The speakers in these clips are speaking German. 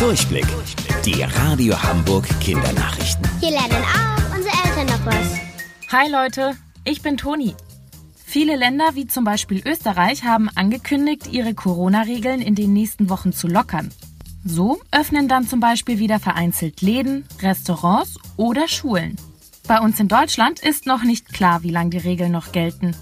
Durchblick. Die Radio Hamburg Kindernachrichten. Hier lernen auch unsere Eltern noch was. Hi Leute, ich bin Toni. Viele Länder wie zum Beispiel Österreich haben angekündigt, ihre Corona-Regeln in den nächsten Wochen zu lockern. So öffnen dann zum Beispiel wieder vereinzelt Läden, Restaurants oder Schulen. Bei uns in Deutschland ist noch nicht klar, wie lange die Regeln noch gelten.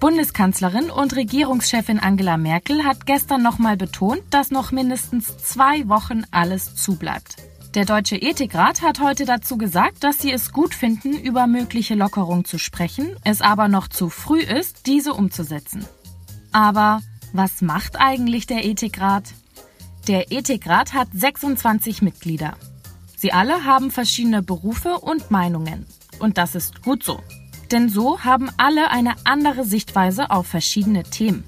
Bundeskanzlerin und Regierungschefin Angela Merkel hat gestern nochmal betont, dass noch mindestens zwei Wochen alles zubleibt. Der Deutsche Ethikrat hat heute dazu gesagt, dass sie es gut finden, über mögliche Lockerungen zu sprechen, es aber noch zu früh ist, diese umzusetzen. Aber was macht eigentlich der Ethikrat? Der Ethikrat hat 26 Mitglieder. Sie alle haben verschiedene Berufe und Meinungen. Und das ist gut so. Denn so haben alle eine andere Sichtweise auf verschiedene Themen.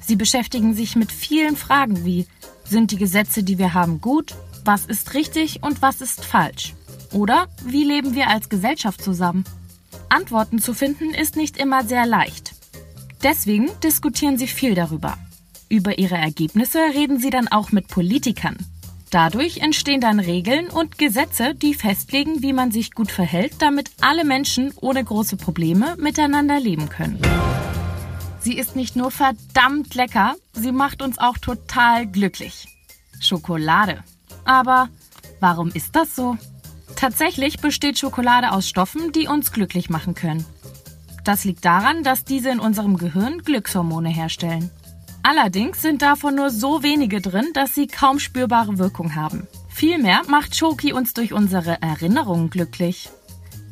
Sie beschäftigen sich mit vielen Fragen wie, sind die Gesetze, die wir haben, gut? Was ist richtig und was ist falsch? Oder wie leben wir als Gesellschaft zusammen? Antworten zu finden ist nicht immer sehr leicht. Deswegen diskutieren sie viel darüber. Über ihre Ergebnisse reden sie dann auch mit Politikern. Dadurch entstehen dann Regeln und Gesetze, die festlegen, wie man sich gut verhält, damit alle Menschen ohne große Probleme miteinander leben können. Sie ist nicht nur verdammt lecker, sie macht uns auch total glücklich. Schokolade. Aber warum ist das so? Tatsächlich besteht Schokolade aus Stoffen, die uns glücklich machen können. Das liegt daran, dass diese in unserem Gehirn Glückshormone herstellen. Allerdings sind davon nur so wenige drin, dass sie kaum spürbare Wirkung haben. Vielmehr macht Schoki uns durch unsere Erinnerungen glücklich.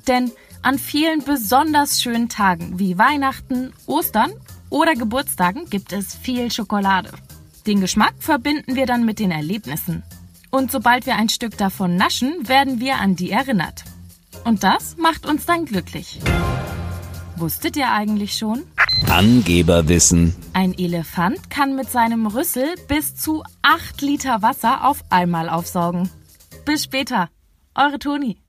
Denn an vielen besonders schönen Tagen wie Weihnachten, Ostern oder Geburtstagen gibt es viel Schokolade. Den Geschmack verbinden wir dann mit den Erlebnissen. Und sobald wir ein Stück davon naschen, werden wir an die erinnert. Und das macht uns dann glücklich. Wusstet ihr eigentlich schon? Angeberwissen. Ein Elefant kann mit seinem Rüssel bis zu 8 Liter Wasser auf einmal aufsaugen. Bis später. Eure Toni.